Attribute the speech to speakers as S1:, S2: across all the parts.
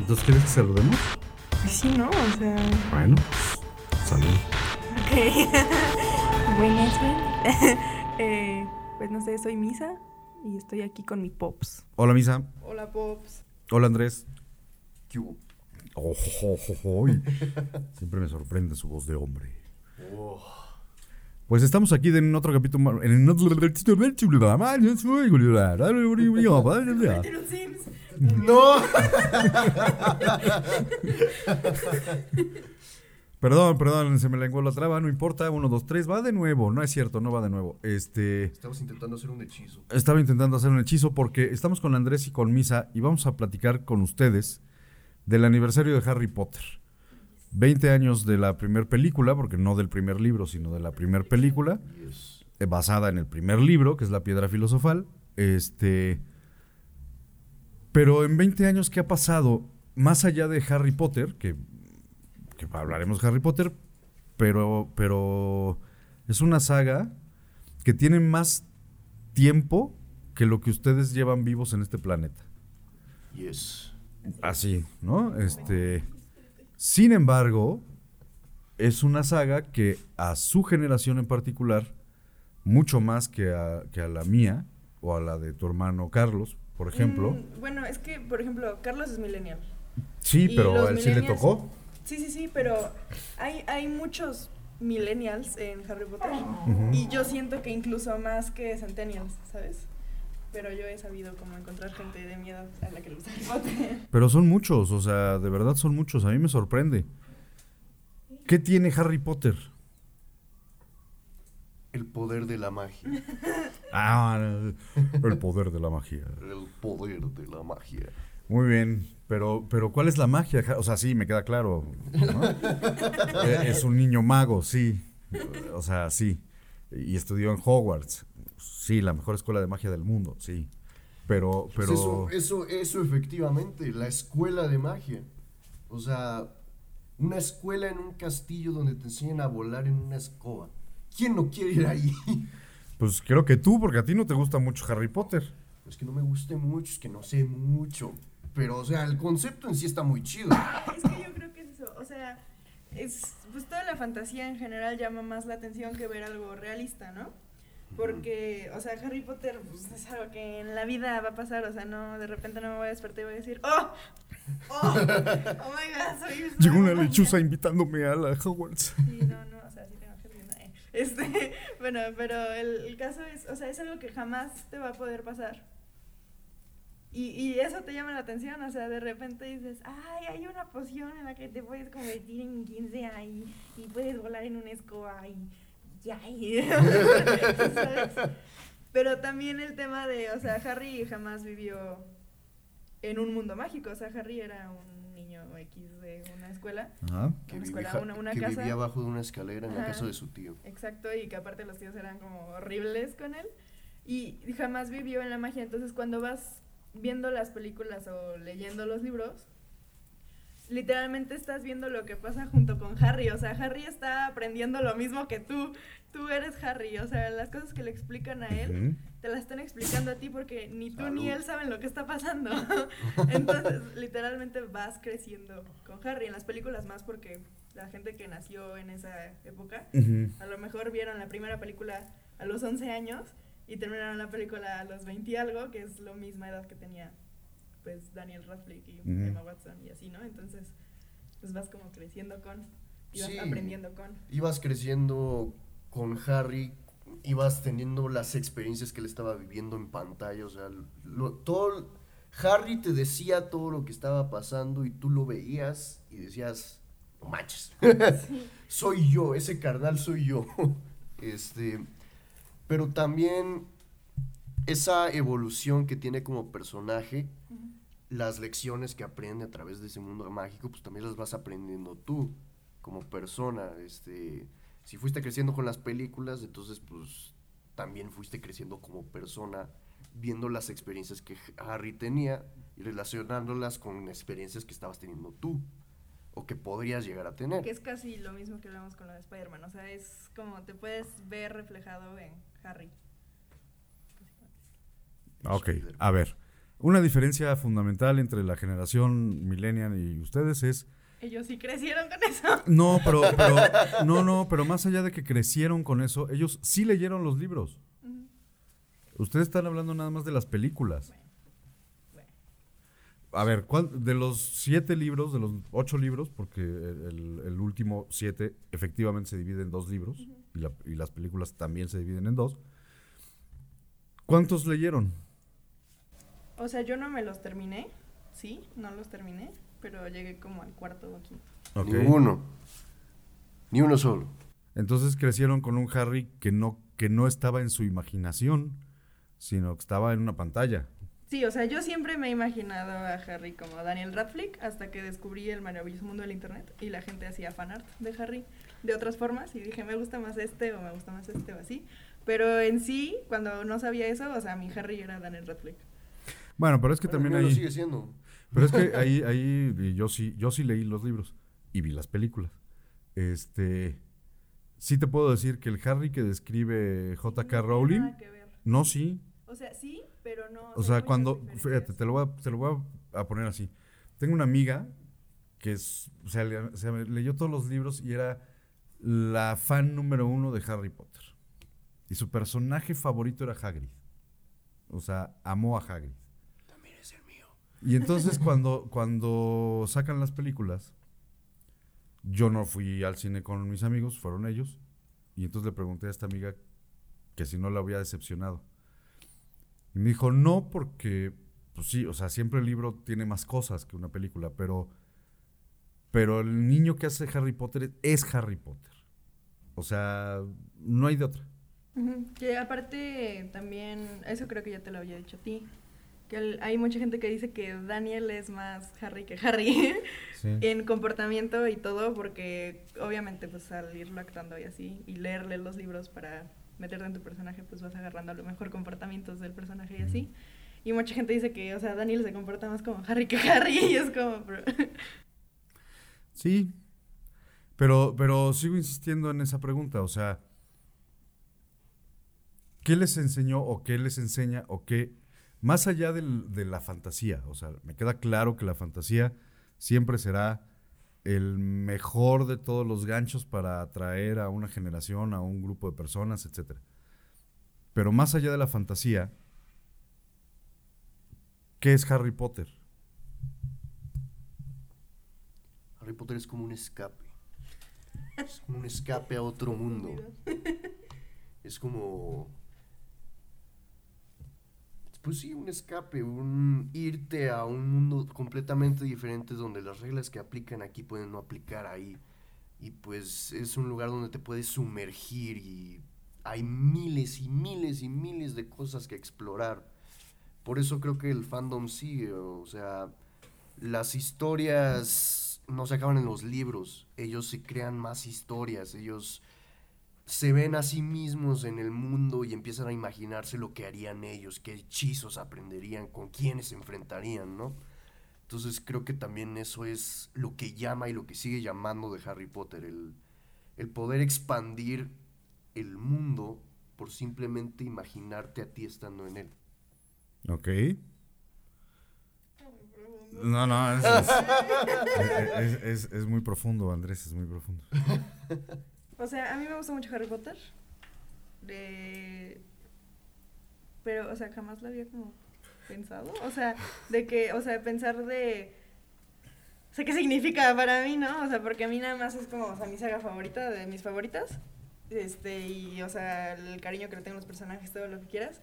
S1: Entonces, ¿quieres que saludemos?
S2: Pues sí, ¿no? O sea.
S1: Bueno, salud.
S2: Ok. Buenas, buenas. eh, pues no sé, soy Misa y estoy aquí con mi Pops.
S1: Hola, Misa.
S2: Hola, Pops.
S1: Hola, Andrés.
S3: ¿Qué hubo?
S1: Oh, oh, oh, oh, Siempre me sorprende su voz de hombre. Pues estamos aquí en otro capítulo. En otro.
S3: ¡No!
S1: Perdón, perdón, se me lenguó la traba, no importa. Uno, dos, tres, va de nuevo. No es cierto, no va de nuevo. Este.
S3: Estamos intentando hacer un hechizo.
S1: Estaba intentando hacer un hechizo porque estamos con Andrés y con Misa y vamos a platicar con ustedes del aniversario de Harry Potter. 20 años de la primera película, porque no del primer libro, sino de la primera película,
S3: Yes.
S1: eh, basada en el primer libro, que es La Piedra Filosofal. Este. Pero en 20 años, ¿qué ha pasado? Más allá de Harry Potter, que, que hablaremos de Harry Potter, pero, pero es una saga que tiene más tiempo que lo que ustedes llevan vivos en este planeta.
S3: Yes.
S1: Así, ¿no? Este. Sin embargo, es una saga que a su generación en particular, mucho más que a, que a la mía o a la de tu hermano Carlos, por ejemplo.
S2: Mm, bueno, es que, por ejemplo, Carlos es millennial.
S1: sí,
S2: y
S1: pero a él sí le tocó.
S2: Sí, sí, sí, pero hay, hay muchos millennials en Harry Potter. Y yo siento que incluso más que centennials, ¿sabes? Pero yo he sabido cómo encontrar gente de mi edad a la que le gusta Harry Potter.
S1: Pero son muchos, o sea, de verdad son muchos. A mí me sorprende. ¿Qué tiene Harry Potter?
S3: El poder de la magia.
S1: Ah, el poder de la magia.
S3: El poder de la magia.
S1: Muy bien, pero, pero ¿cuál es la magia? O sea, sí, me queda claro. ¿no? Eh, es un niño mago, sí. O sea, sí. Y estudió en Hogwarts. Sí, la mejor escuela de magia del mundo, sí. Pero,
S3: Pues
S1: pero.
S3: eso, eso, eso efectivamente, la escuela de magia. O sea, una escuela en un castillo donde te enseñan a volar en una escoba. ¿Quién no quiere ir ahí?
S1: Pues creo que tú, porque a ti no te gusta mucho Harry Potter.
S3: Es que no me guste mucho, es que no sé mucho. Pero, o sea, el concepto en sí está muy chido.
S2: Es que yo creo que es eso, o sea, es, pues toda la fantasía en general llama más la atención que ver algo realista, ¿no? Porque, o sea, Harry Potter pues, es algo que en la vida va a pasar, o sea, no, de repente no me voy a despertar y voy a decir, ¡Oh! ¡Oh! ¡Oh my God! Soy
S1: Llegó una lechuza
S2: magia".
S1: invitándome a la Hogwarts.
S2: Sí, no, no, o sea, sí tengo que eh. Este, bueno, pero el, el caso es, o sea, es algo que jamás te va a poder pasar. Y, y eso te llama la atención, o sea, de repente dices, ay, hay una poción en la que te puedes convertir en 15 ahí y puedes volar en una escoba y ya. Pero también el tema de, o sea, Harry jamás vivió en un mundo mágico, o sea, Harry era un niño X de una escuela.
S1: Ajá.
S3: Que,
S2: Una
S3: vivía,
S2: escuela, una- una
S3: que
S2: casa.
S3: vivía abajo de una escalera en la
S2: Ajá.
S3: casa de su tío.
S2: Exacto, y que aparte los tíos eran como horribles con él. Y jamás vivió en la magia. Entonces, cuando vas viendo las películas o leyendo los libros, literalmente estás viendo lo que pasa junto con Harry. O sea, Harry está aprendiendo lo mismo que tú. Tú eres Harry. O sea, las cosas que le explican a él, te las están explicando a ti porque ni tú ni él saben lo que está pasando. Entonces, literalmente vas creciendo con Harry. En las películas más porque la gente que nació en esa época a lo mejor vieron la primera película a los 11 años y terminaron la película a los 20 y algo, que es la misma edad que tenía pues Daniel Radcliffe y. Emma Watson y así, ¿no? Entonces, pues vas como creciendo con
S3: Sí.
S2: aprendiendo con.
S3: Ibas creciendo con Harry, ibas teniendo las experiencias que él estaba viviendo en pantalla, o sea, lo- todo Harry te decía todo lo que estaba pasando y tú lo veías y decías, no manches, soy yo, ese carnal soy yo. Este, pero también esa evolución que tiene como personaje, las lecciones que aprende a través de ese mundo mágico, pues también las vas aprendiendo tú como persona. Este, si fuiste creciendo con las películas, entonces pues también fuiste creciendo como persona, viendo las experiencias que Harry tenía y relacionándolas con experiencias que estabas teniendo tú o que podrías llegar a tener.
S2: Que es casi lo mismo que hablamos con lo de Spider-Man, o sea, es como te puedes ver reflejado en Harry.
S1: Ok, a ver. Una diferencia fundamental entre la generación millennial y ustedes es
S2: Ellos sí crecieron con eso.
S1: no, pero, pero no, no, pero más allá de que crecieron con eso, ellos sí leyeron los libros. Ustedes están hablando nada más de las películas.
S2: Bueno, bueno.
S1: A ver, ¿cuál- de los siete libros, de los ocho libros, porque el, el último siete efectivamente se divide en dos libros y, la- y las películas también se dividen en dos. ¿Cuántos leyeron?
S2: O sea, yo no me los terminé. Sí, no los terminé. Pero llegué como al cuarto o quinto.
S1: Ok.
S3: Ninguno. Ni uno solo.
S1: Entonces crecieron con un Harry que no, que no estaba en su imaginación, sino que estaba en una pantalla.
S2: Sí, o sea, yo siempre me he imaginado a Harry como Daniel Radcliffe hasta que descubrí el maravilloso mundo del internet y la gente hacía fanart de Harry de otras formas y dije, me gusta más este o me gusta más este o así. Pero en sí, cuando no sabía eso, o sea, mi Harry era Daniel Radcliffe.
S1: Bueno, pero es que también
S3: lo
S1: ahí...
S3: sigue siendo.
S1: Pero es que ahí, ahí yo sí, yo sí leí los libros y vi las películas. Este, sí te puedo decir que el Harry que describe
S2: No
S1: J.K.
S2: tiene
S1: Rowling,
S2: nada que ver.
S1: no sí.
S2: O sea, sí, pero no.
S1: O sea, cuando, fíjate, te lo voy a, te lo voy a, a poner así. Tengo una amiga que es, o sea, le- se leyó todos los libros y era la fan número uno de Harry Potter. Y su personaje favorito era Hagrid. O sea, amó a Hagrid.
S3: También es el mío.
S1: Y entonces cuando, cuando sacan las películas, yo no fui al cine con mis amigos, fueron ellos. Y entonces le pregunté a esta amiga que si no la había decepcionado. Y me dijo, no, porque, pues sí, o sea, siempre el libro tiene más cosas que una película, pero, pero el niño que hace Harry Potter es Harry Potter. O sea, no hay de otra.
S2: Que aparte también, eso creo que ya te lo había dicho a ti, que el- hay mucha gente que dice que Daniel es más Harry que Harry en comportamiento y todo, porque obviamente pues al irlo actuando y así, y leerle los libros para meterte en tu personaje, pues vas agarrando a lo mejor comportamientos del personaje y así. Y mucha gente dice que, o sea, Daniel se comporta más como Harry que Harry, y es como...
S1: Sí, pero, pero sigo insistiendo en esa pregunta, o sea, ¿qué les enseñó o qué les enseña o qué, más allá del- de la fantasía, o sea, me queda claro que la fantasía siempre será el mejor de todos los ganchos para atraer a una generación, a un grupo de personas, etc. Pero más allá de la fantasía, ¿qué es Harry Potter?
S3: Harry Potter es como un escape. Es como un escape a otro mundo. Es como. Pues sí, un escape, un irte a un mundo completamente diferente donde las reglas que aplican aquí pueden no aplicar ahí. Y pues es un lugar donde te puedes sumergir y hay miles y miles y miles de cosas que explorar. Por eso creo que el fandom sigue, o sea, las historias no se acaban en los libros, ellos se crean más historias, ellos se ven a sí mismos en el mundo y empiezan a imaginarse lo que harían ellos, qué hechizos aprenderían, con quiénes se enfrentarían, ¿no? Entonces creo que también eso es lo que llama y lo que sigue llamando de Harry Potter, el, el poder expandir el mundo por simplemente imaginarte a ti estando en él.
S1: Ok. No, no, es, es- es- es- es muy profundo, Andrés, es muy profundo.
S2: O sea, a mí me gusta mucho Harry Potter. De... Pero, o sea, jamás lo había como pensado. O sea, de que, o sea, pensar de... O sea, ¿qué significa para mí, no? O sea, porque a mí nada más es como, o sea, mi saga favorita, de mis favoritas. Este, y, o sea, el cariño que le tengo a los personajes, todo lo que quieras.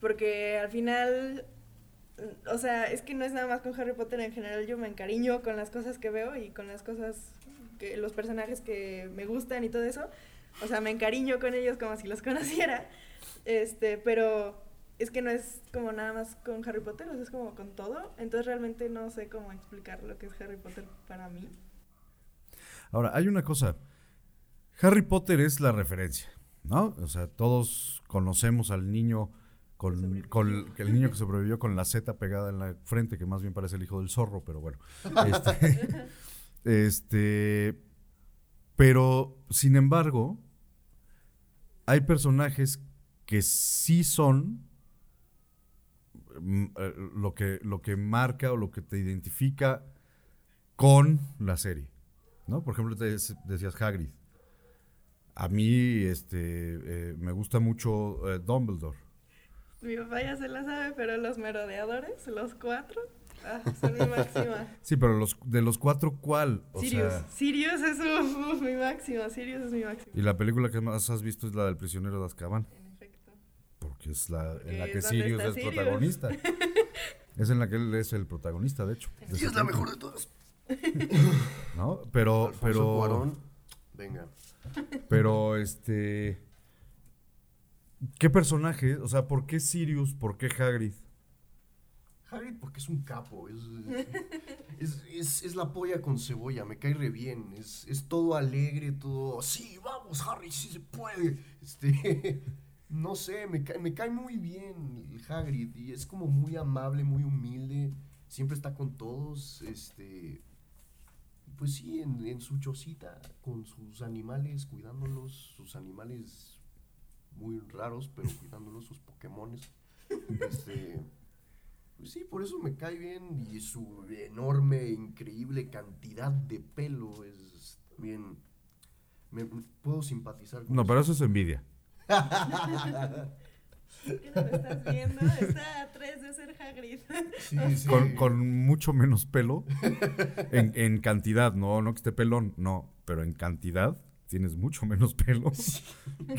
S2: Porque al final, o sea, es que no es nada más con Harry Potter en general. Yo me encariño con las cosas que veo y con las cosas, que los personajes que me gustan y todo eso. O sea, me encariño con ellos como si los conociera. Este, pero es que no es como nada más con Harry Potter, o sea, es como con todo. Entonces realmente no sé cómo explicar lo que es Harry Potter para mí.
S1: Ahora, hay una cosa. Harry Potter es la referencia, ¿no? O sea, todos conocemos al niño con, con el niño que sobrevivió con la Z pegada en la frente, que más bien parece el hijo del zorro, pero bueno. Este, este, pero, sin embargo, hay personajes que sí son mm, eh, lo, que, lo que marca o lo que te identifica con la serie. ¿No? Por ejemplo, te dec- decías Hagrid. A mí este, eh, me gusta mucho eh, Dumbledore.
S2: Mi papá ya se la sabe, pero los merodeadores, los cuatro, ah, son mi máxima.
S1: Sí, pero los, de los cuatro, ¿cuál? O
S2: Sirius.
S1: sea,
S2: Sirius es uf, uf, mi máximo. Sirius es mi máximo.
S1: y la película que más has visto es la del prisionero de Azkaban.
S2: En efecto.
S1: Porque es la
S2: Porque
S1: en la que
S2: es
S1: Sirius es
S2: Sirius.
S1: protagonista. es en la que él es el protagonista, de hecho.
S3: Y es la mejor de todas.
S1: ¿No? Pero,
S3: Alfonso
S1: pero,
S3: Cuarón, venga.
S1: pero, este... ¿Qué personaje? O sea, ¿por qué Sirius? ¿Por qué Hagrid?
S3: Harry porque es un capo, es, es, es- es la polla con cebolla, me cae re bien, es, es todo alegre, todo, sí, vamos Harry, sí se puede, este, no sé, me cae, me cae muy bien el Hagrid y es como muy amable, muy humilde, siempre está con todos, este, pues sí, en, en su chocita, con sus animales, cuidándolos, sus animales muy raros, pero cuidándolos, sus Pokémones, este... Pues sí, por eso me cae bien y su enorme, increíble cantidad de pelo es también... Me, puedo simpatizar con
S1: No,
S3: eso.
S1: pero eso es envidia.
S2: ¿Qué no lo estás viendo? Está a tres de ser Hagrid.
S3: Sí, sí.
S1: Con, con mucho menos pelo. En, en cantidad, no, no que esté pelón, no. Pero en cantidad tienes mucho menos pelo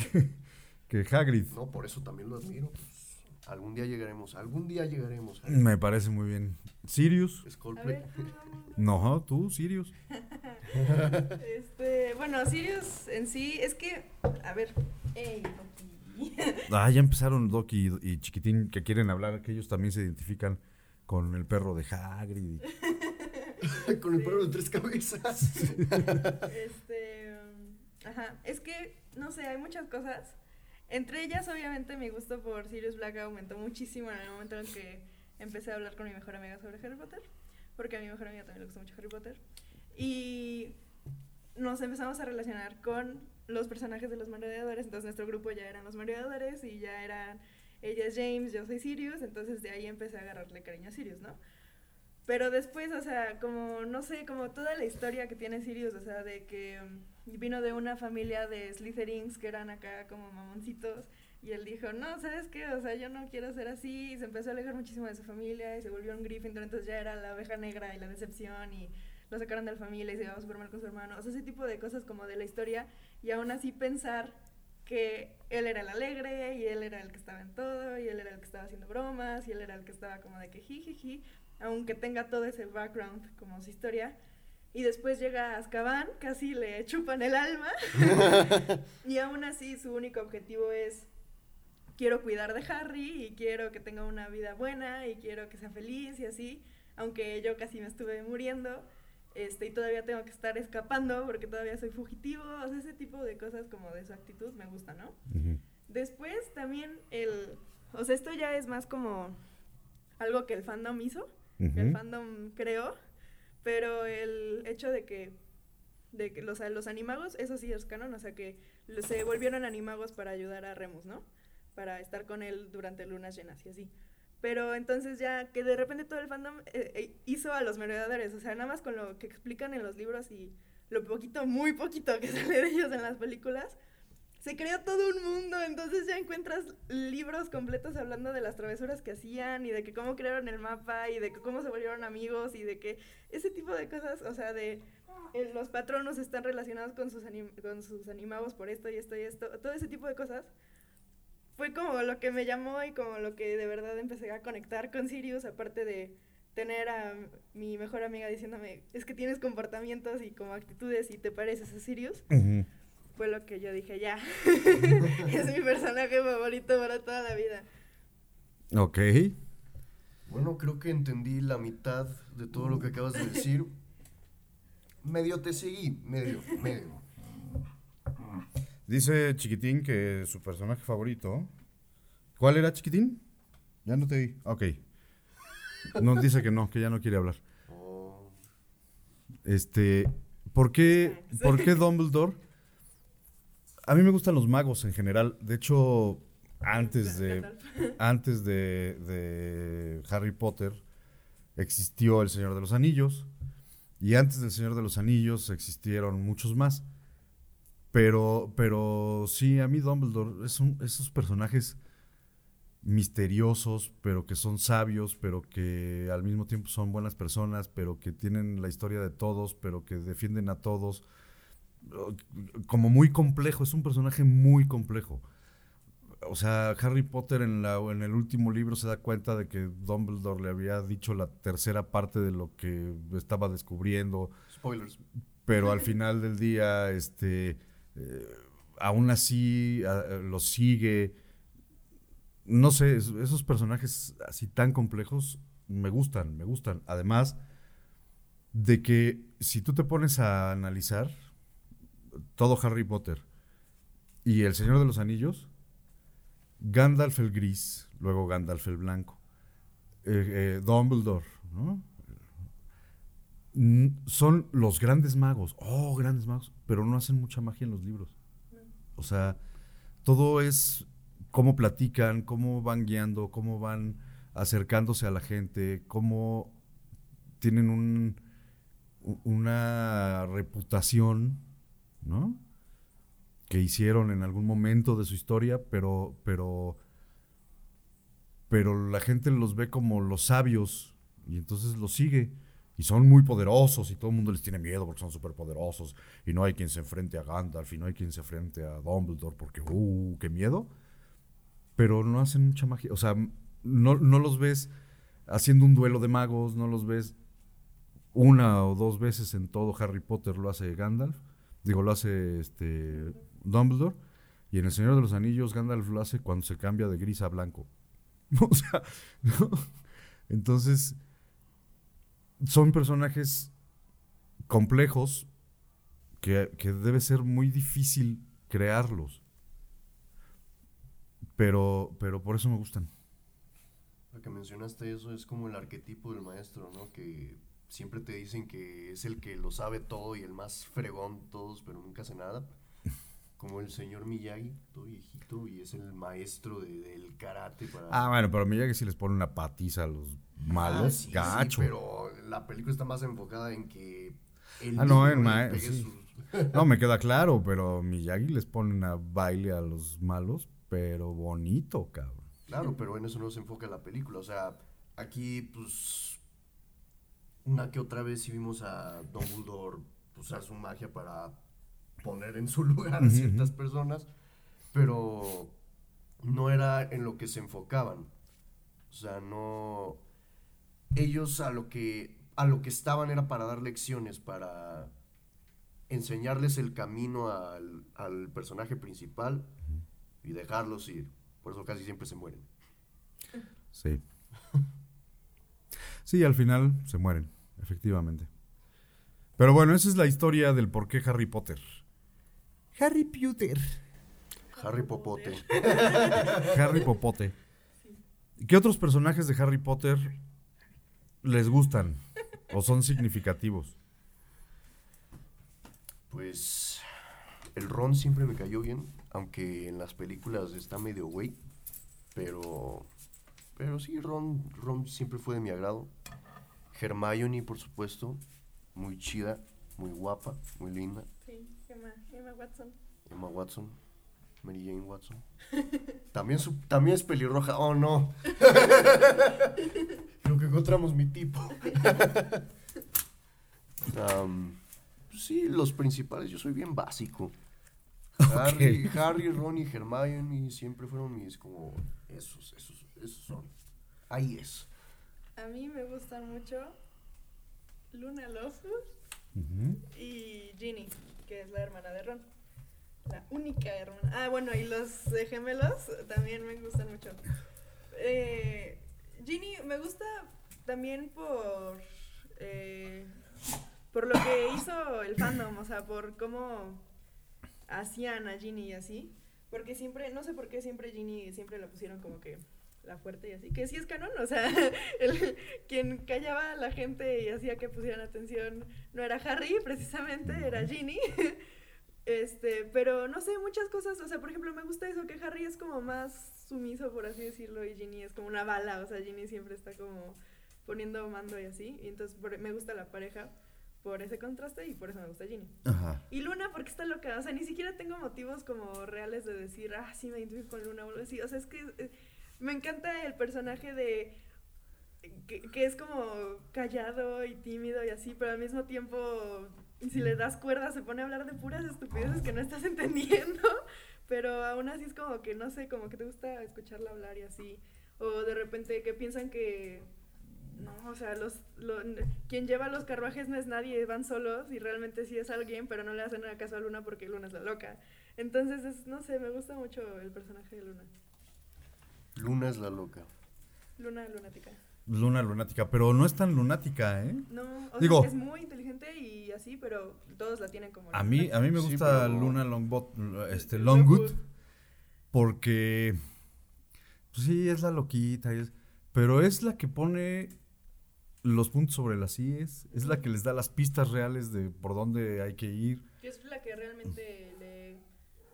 S1: que, que Hagrid.
S3: No, por eso también lo admiro. pues, algún día llegaremos, algún día llegaremos.
S1: Me parece muy bien. Sirius.
S2: Ver.
S1: No, tú, Sirius.
S2: Este, bueno, Sirius en sí, es que, a ver, ey, papi.
S1: Ah, ya empezaron Doc y, y Chiquitín que quieren hablar, que ellos también se identifican con el perro de Hagrid.
S3: con el perro de tres cabezas.
S2: Este, um, ajá, es que, no sé, hay muchas cosas. Entre ellas, obviamente, mi gusto por Sirius Black aumentó muchísimo en el momento en que empecé a hablar con mi mejor amiga sobre Harry Potter, porque a mi mejor amiga también le gusta mucho Harry Potter. Y nos empezamos a relacionar con los personajes de los merodeadores, entonces nuestro grupo ya eran los merodeadores y ya eran, ella es James, yo soy Sirius, entonces de ahí empecé a agarrarle cariño a Sirius, ¿no? Pero después, o sea, como, no sé, como toda la historia que tiene Sirius, o sea, de que mm, vino de una familia de Slytherins que eran acá como mamoncitos, y él dijo, no, ¿sabes qué? O sea, yo no quiero ser así, y se empezó a alejar muchísimo de su familia, y se volvió un Gryffindor, entonces ya era la oveja negra y la decepción, y lo sacaron de la familia y se llevaba súper mal con su hermano, o sea, ese tipo de cosas como de la historia, y aún así pensar que él era el alegre, y él era el que estaba en todo, y él era el que estaba haciendo bromas, y él era el que estaba como de que jijiji, aunque tenga todo ese background como su historia. Y después llega a Azkaban, casi le chupan el alma. y aún así su único objetivo es quiero cuidar de Harry y quiero que tenga una vida buena y quiero que sea feliz y así, aunque yo casi me estuve muriendo. Este, y todavía tengo que estar escapando porque todavía soy fugitivo, o sea, ese tipo de cosas como de su actitud me gusta, ¿no?
S1: Ujú.
S2: Después también el, o sea, esto ya es más como algo que el fandom hizo, que el fandom creó, pero el hecho de que, de que los, los animagos, eso sí es canon, o sea que se volvieron animagos para ayudar a Remus, ¿no? Para estar con él durante lunas llenas y así. Pero entonces ya que de repente todo el fandom eh, eh, hizo a los merodeadores, o sea, nada más con lo que explican en los libros y lo poquito, muy poquito que sale de ellos en las películas, se creó todo un mundo, entonces ya encuentras libros completos hablando de las travesuras que hacían y de que cómo crearon el mapa y de cómo se volvieron amigos y de que ese tipo de cosas, o sea, de eh, los patronos están relacionados con sus, con sus animagos por esto y esto y esto, todo ese tipo de cosas. Fue como lo que me llamó y como lo que de verdad empecé a conectar con Sirius, aparte de tener a mi mejor amiga diciéndome, es que tienes comportamientos y como actitudes y te pareces a Sirius. Fue lo que yo dije, ya, es mi personaje favorito para toda la vida.
S1: Ok.
S3: Bueno, creo que entendí la mitad de todo lo que acabas de decir. Medio te seguí, medio, medio.
S1: Dice Chiquitín que su personaje favorito. ¿Cuál era Chiquitín? Ya no te vi. Ok. No, dice que no, que ya no quiere hablar.
S3: Oh,
S1: Este. ¿Por qué, ¿Por qué Dumbledore? A mí me gustan los magos en general. De hecho, antes de, antes de, de Harry Potter existió El Señor de los Anillos y antes del Señor de los Anillos existieron muchos más. Pero, pero sí, a mí Dumbledore es un, esos personajes misteriosos, pero que son sabios, pero que al mismo tiempo son buenas personas, pero que tienen la historia de todos, pero que defienden a todos. Como muy complejo, es un personaje muy complejo. O sea, Harry Potter en, la, en el último libro se da cuenta de que Dumbledore le había dicho la tercera parte de lo que estaba descubriendo
S3: Spoilers.
S1: pero al final del día, este, eh, aún así a- lo sigue. No sé, es- esos personajes así tan complejos me gustan, me gustan. Además de que si tú te pones a analizar todo Harry Potter y El Señor de los Anillos, Gandalf el gris, luego Gandalf el blanco, eh, eh, Dumbledore, ¿no? Son los grandes magos, oh, grandes magos, pero no hacen mucha magia en los libros. O sea, todo es cómo platican, cómo van guiando, cómo van acercándose a la gente, cómo tienen un, una reputación, ¿no? Que hicieron en algún momento de su historia, pero, pero, pero la gente los ve como los sabios y entonces los sigue. Y son muy poderosos y todo el mundo les tiene miedo porque son súper poderosos. Y no hay quien se enfrente a Gandalf y no hay quien se enfrente a Dumbledore porque, ¡uh, qué miedo! Pero no hacen mucha magia. O sea, no, no los ves haciendo un duelo de magos, no los ves una o dos veces en todo Harry Potter lo hace Gandalf. Digo, lo hace este Dumbledore. Y en El Señor de los Anillos, Gandalf lo hace cuando se cambia de gris a blanco. o sea, ¿no? entonces son personajes complejos que, que debe ser muy difícil crearlos. Pero, pero por eso me gustan.
S3: Lo que mencionaste eso es como el arquetipo del maestro, ¿no? Que siempre te dicen que es el que lo sabe todo y el más fregón todos, pero nunca hace nada. Como el señor Miyagi, todo viejito, y es el maestro de- del karate para...
S1: Ah, bueno, pero Miyagi sí les pone una patiza a los malos.
S3: Ah, sí, sí, pero la película está más enfocada en que... El
S1: Ah, no,
S3: niño
S1: en
S3: le
S1: ma-
S3: pegue
S1: sí.
S3: sus-
S1: No, me queda claro, pero Miyagi les pone una baile a los malos, pero bonito, cabrón.
S3: Claro, pero en eso no se enfoca la película. O sea, aquí, pues, una que otra vez sí vimos a Dumbledore usar su magia para poner en su lugar a ciertas personas, pero no era en lo que se enfocaban. O sea, no... Ellos a lo que, a lo que estaban era para dar lecciones, para enseñarles el camino al, al personaje principal y dejarlos ir. Por eso casi siempre se mueren.
S1: Sí. Sí, al final se mueren, efectivamente. Pero bueno, esa es la historia del por qué Harry Potter. Harry Potter.
S3: Harry Popote.
S1: Harry Popote. ¿Qué otros personajes de Harry Potter les gustan o son significativos?
S3: Pues el Ron siempre me cayó bien, aunque en las películas está medio güey, pero pero sí Ron Ron siempre fue de mi agrado. Hermione, por supuesto, muy chida, muy guapa, muy linda.
S2: Sí, Emma, Emma Watson.
S3: Emma Watson, Mary Jane Watson. También su, también es pelirroja. Oh, no. Creo que encontramos mi tipo. Am, sí, los principales, yo soy bien básico. Harry, Harry, Ron y Hermione siempre fueron mis como esos, esos, esos son. Ahí es.
S2: A mí me gustan mucho Luna Lovegood y Ginny, que es la hermana de Ron. La única hermana. Ah, bueno, y los eh, gemelos también me gustan mucho. Eh, Ginny me gusta también por eh, por lo que hizo el fandom, o sea, por cómo hacían a Ginny y así. Porque siempre, no sé por qué siempre Ginny siempre la pusieron como que la fuerte y así, que sí es canon, o sea, el, quien callaba a la gente y hacía que pusieran atención no era Harry, precisamente, era Ginny. Este, pero no sé, muchas cosas, o sea, por ejemplo, me gusta eso, que Harry es como más sumiso, por así decirlo, y Ginny es como una bala, o sea, Ginny siempre está como poniendo mando y así, y entonces por- me gusta la pareja por ese contraste y por eso me gusta Ginny.
S1: Ajá.
S2: Y Luna, porque está loca, o sea, ni siquiera tengo motivos como reales de decir, ah, sí me identifico con Luna o algo así, o sea, es que eh, me encanta el personaje de... Que, es como callado y tímido y así, pero al mismo tiempo, si le das cuerda, se pone a hablar de puras estupideces que no estás entendiendo, pero aún así es como que, no sé, como que te gusta escucharla hablar y así, o de repente que piensan que, no, o sea, los, lo- quien lleva los carruajes no es nadie, van solos y realmente sí es alguien, pero no le hacen caso a Luna porque Luna es la loca. Entonces, es, no sé, me gusta mucho el personaje de Luna.
S3: Luna es la loca.
S2: Luna lunática.
S1: Luna lunática, pero no es tan lunática, ¿eh?
S2: No, o
S1: Digo-
S2: sea, es muy inteligente y así, pero todos la tienen como...
S1: A mí, a mí me
S3: Sí,
S1: gusta
S3: pero-
S1: Luna Longbot, este,
S2: Longwood.
S1: Longwood, porque, pues sí, es la loquita, es- pero es la que pone los puntos sobre las IES, es la que les da las pistas reales de por dónde hay que ir.
S2: Que es la que realmente.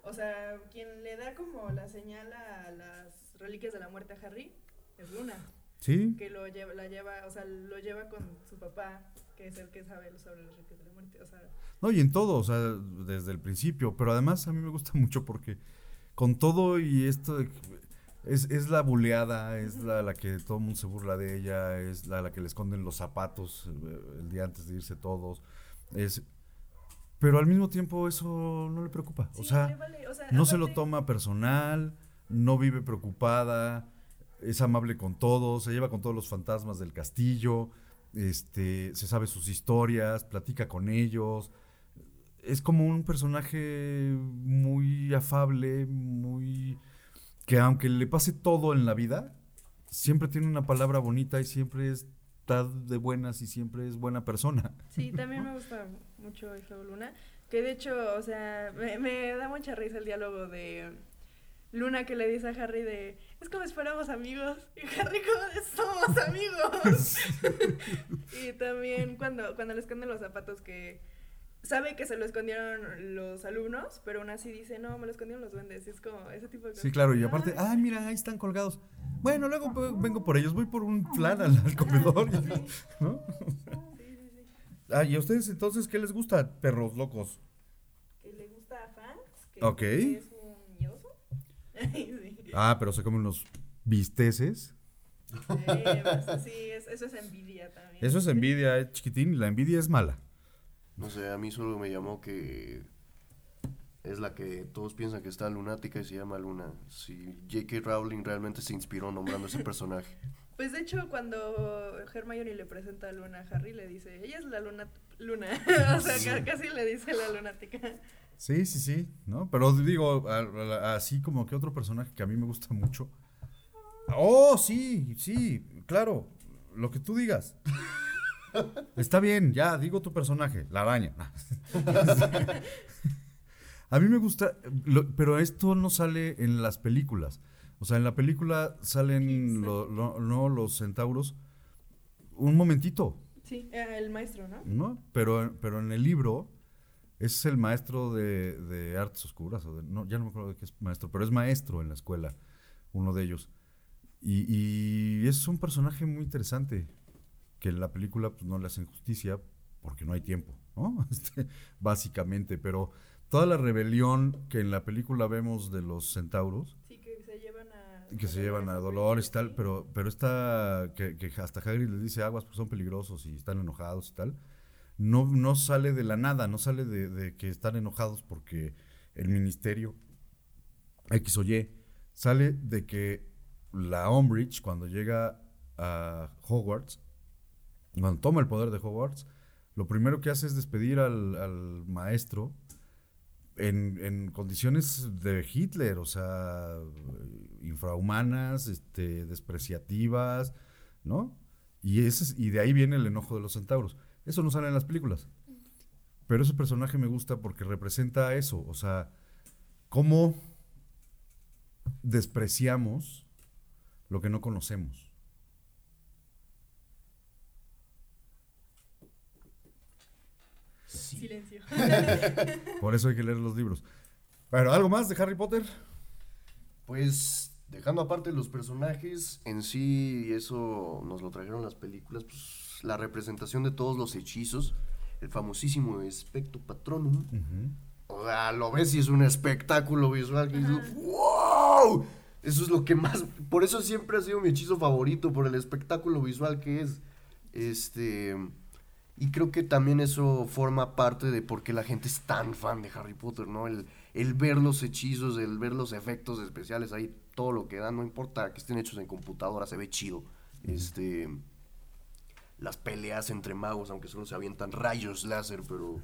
S2: O sea, quien le da como la señal a las reliquias de la muerte a Harry es Luna.
S1: ¿Sí?
S2: que lo lleva, la lleva, o sea, lo lleva con su papá, que es el que sabe sobre los ritos de la muerte, o sea,
S1: No, y en todo, o sea, desde el principio, pero además a mí me gusta mucho porque con todo y esto es, es la buleada, es la, la que todo el mundo se burla de ella, es la, la que le esconden los zapatos eh, el día antes de irse todos, es... Pero al mismo tiempo eso no le preocupa, o sea...
S2: le vale, o sea,
S1: no se lo toma personal, no vive preocupada, es amable con todos, se lleva con todos los fantasmas del castillo, este, se sabe sus historias, platica con ellos. Es como un personaje muy afable, muy que aunque le pase todo en la vida, siempre tiene una palabra bonita y siempre está de buenas y siempre es buena persona.
S2: Sí, también me gusta mucho eso, Luna, que de hecho, o sea, me, me da mucha risa el diálogo de Luna que le dice a Harry de, es como si fuéramos amigos, y Harry como somos amigos. y también cuando, cuando le esconden los zapatos que sabe que se lo escondieron los alumnos, pero aún así dice, no, me lo escondieron los duendes, y es como ese tipo de cosas.
S1: Sí, claro, y aparte,
S2: Ay,
S1: ay, mira, ahí están colgados. Bueno, luego vengo por ellos, voy por un flan al, al comedor, ¿no?
S2: Sí, sí, sí.
S1: Ah, ¿y a ustedes entonces qué les gusta, perros locos?
S2: Que le gusta a Fangs, que
S1: Ok.
S2: es un sí.
S1: Ah, pero se comen unos bisteces.
S2: Eh, pues, sí, es- eso es envidia también.
S1: Eso es envidia, eh, chiquitín, y la envidia es mala.
S3: No sé, a mí solo me llamó que es la que todos piensan que está lunática y se llama Luna. Si J.K. Rowling realmente se inspiró nombrando ese personaje.
S2: Pues de hecho, cuando Hermione le presenta a Luna a Harry, le dice, ella es la luna, luna. o sea, ca- casi le dice la lunática.
S1: Sí, sí, sí, ¿no? Pero digo, a- a- así como que otro personaje que a mí me gusta mucho. Oh, sí, sí, claro, lo que tú digas. Está bien, ya, digo tu personaje, la araña. a mí me gusta, lo- pero esto no sale en las películas. O sea, en la película salen lo- lo- no, los centauros un momentito,
S2: Sí, el maestro, ¿no?
S1: ¿no? Pero, pero en el libro es el maestro de, de artes oscuras, o de- no, ya no me acuerdo de qué es maestro, pero es maestro en la escuela, uno de ellos. Y, y es un personaje muy interesante, que en la película pues, no le hacen justicia porque no hay tiempo, ¿no? Este, básicamente, pero toda la rebelión que en la película vemos de los centauros,
S2: Sí, que se llevan a...
S1: que se llevan a Dolores y tal, pero, pero esta, que, que hasta Hagrid les dice aguas porque son peligrosos y están enojados y tal, no, no sale de la nada, no sale de, de que están enojados porque el ministerio X o Y, sale de que la Umbridge cuando llega a Hogwarts, cuando toma el poder de Hogwarts, lo primero que hace es despedir al, maestro en, condiciones de Hitler, o sea, infrahumanas, este, despreciativas, ¿no? Y, ese es- y de ahí viene el enojo de los centauros. Eso no sale en las películas. Pero ese personaje me gusta porque representa eso, o sea, cómo despreciamos lo que no conocemos.
S2: Silencio silencio.
S1: Por eso hay que leer los libros. Pero, ¿algo más de Harry Potter?
S3: Pues dejando aparte los personajes en sí, y eso nos lo trajeron las películas, pues la representación de todos los hechizos, el famosísimo Espectro Patronum. O sea, lo ves y es un espectáculo visual que ¡wow! Eso es lo que más. Por eso siempre ha sido mi hechizo favorito, por el espectáculo visual que es. Este. Y creo que también eso forma parte de por qué la gente es tan fan de Harry Potter, ¿no? El, el ver los hechizos, el ver los efectos especiales ahí, todo lo que dan, no importa que estén hechos en computadora, se ve chido. Este. Las peleas entre magos, aunque solo se avientan rayos láser, pero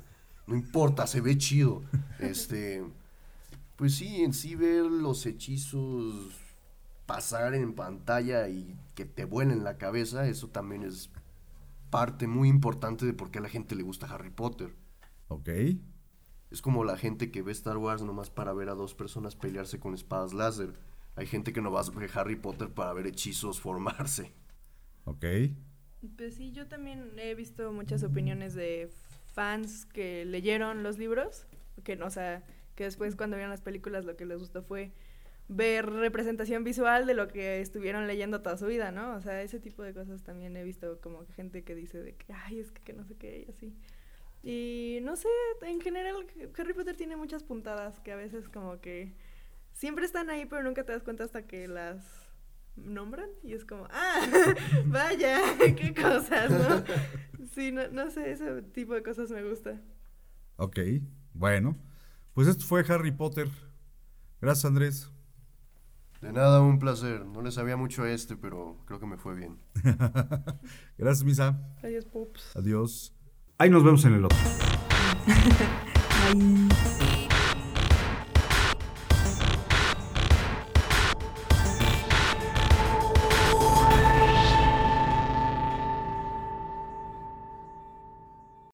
S3: no importa, se ve chido. Este. Pues sí, en sí ver los hechizos pasar en pantalla y que te vuelen la cabeza, eso también es parte muy importante de por qué a la gente le gusta Harry Potter.
S1: Ok.
S3: Es como la gente que ve Star Wars nomás para ver a dos personas pelearse con espadas láser. Hay gente que no va a ver Harry Potter para ver hechizos formarse.
S1: Ok.
S2: Pues sí, yo también he visto muchas opiniones de fans que leyeron los libros, que no, o sea, que después cuando vieron las películas lo que les gustó fue ver representación visual de lo que estuvieron leyendo toda su vida, ¿no? O sea, ese tipo de cosas también he visto como gente que dice de que, ay, es que, que no sé qué, y así. Y no sé, en general Harry Potter tiene muchas puntadas que a veces como que siempre están ahí, pero nunca te das cuenta hasta que las nombran y es como, ah, vaya, qué cosas, ¿no? Sí, no, no sé, ese tipo de cosas me gusta.
S1: Ok. Bueno. Pues esto fue Harry Potter. Gracias, Andrés.
S3: De nada, un placer. No le sabía mucho a este, pero creo que me fue bien.
S1: Gracias, Misa.
S2: Adiós, Pops.
S1: Adiós. Ahí nos vemos en el otro.
S2: Bye.